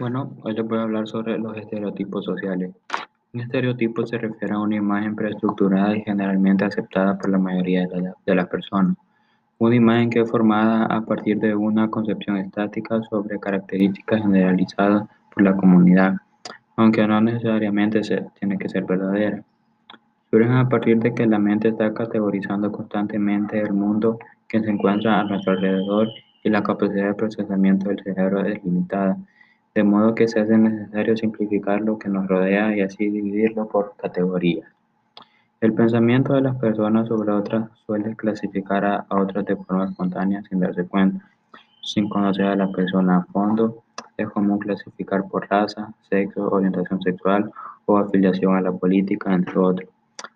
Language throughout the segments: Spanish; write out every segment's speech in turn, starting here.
Bueno, hoy les voy a hablar sobre los estereotipos sociales. Un estereotipo se refiere a una imagen preestructurada y generalmente aceptada por la mayoría de, la, de las personas. Una imagen que es formada a partir de una concepción estática sobre características generalizadas por la comunidad, aunque no necesariamente se, tiene que ser verdadera. Surgen a partir de que la mente está categorizando constantemente el mundo que se encuentra a nuestro alrededor y la capacidad de procesamiento del cerebro es limitada de modo que se hace necesario simplificar lo que nos rodea y así dividirlo por categorías. El pensamiento de las personas sobre otras suele clasificar a, otras de forma espontánea sin darse cuenta. Sin conocer a la persona a fondo, es común clasificar por raza, sexo, orientación sexual o afiliación a la política, entre otros.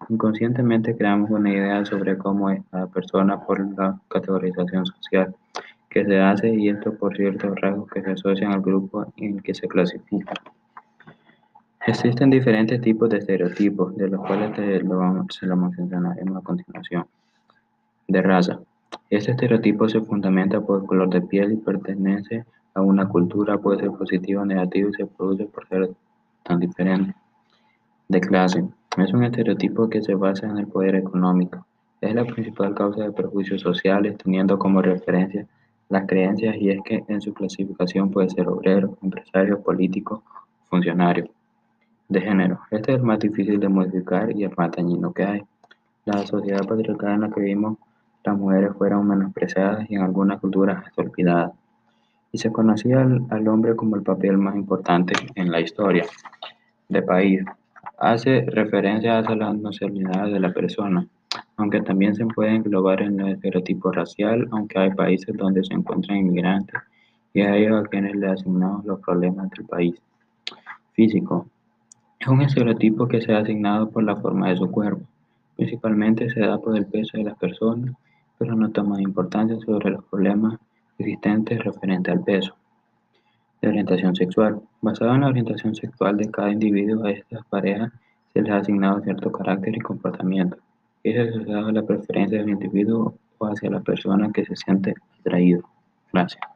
Inconscientemente creamos una idea sobre cómo es cada persona por la categorización social que se hace y esto por ciertos rasgos que se asocian al grupo en que se clasifica. Existen diferentes tipos de estereotipos, de los cuales te lo vamos, se lo mencionaremos a continuación. De raza. Este estereotipo se fundamenta por el color de piel y pertenece a una cultura, puede ser positivo o negativo y se produce por ser tan diferente. De clase. Es un estereotipo que se basa en el poder económico. Es la principal causa de perjuicios sociales, teniendo como referencia las creencias y es que en su clasificación puede ser obrero, empresario, político, funcionario. De género. Este es el más difícil de modificar y el más dañino que hay. La sociedad patriarcal en la que vivimos, las mujeres fueron menospreciadas y en algunas culturas hasta olvidadas. Y se conocía al, al hombre como el papel más importante en la historia. De país. Hace referencia a la nacionalidad de la persona, aunque también se puede englobar en el estereotipo racial, aunque hay países donde se encuentran inmigrantes y a ellos a quienes le asignamos los problemas del país. Físico. Es un estereotipo que se ha asignado por la forma de su cuerpo. Principalmente se da por el peso de las personas, pero no toma importancia sobre los problemas existentes referentes al peso. De orientación sexual. Basado en la orientación sexual de cada individuo, a estas parejas se les ha asignado cierto carácter y comportamiento es asociado a la preferencia del individuo o hacia la persona que se siente atraído. Gracias.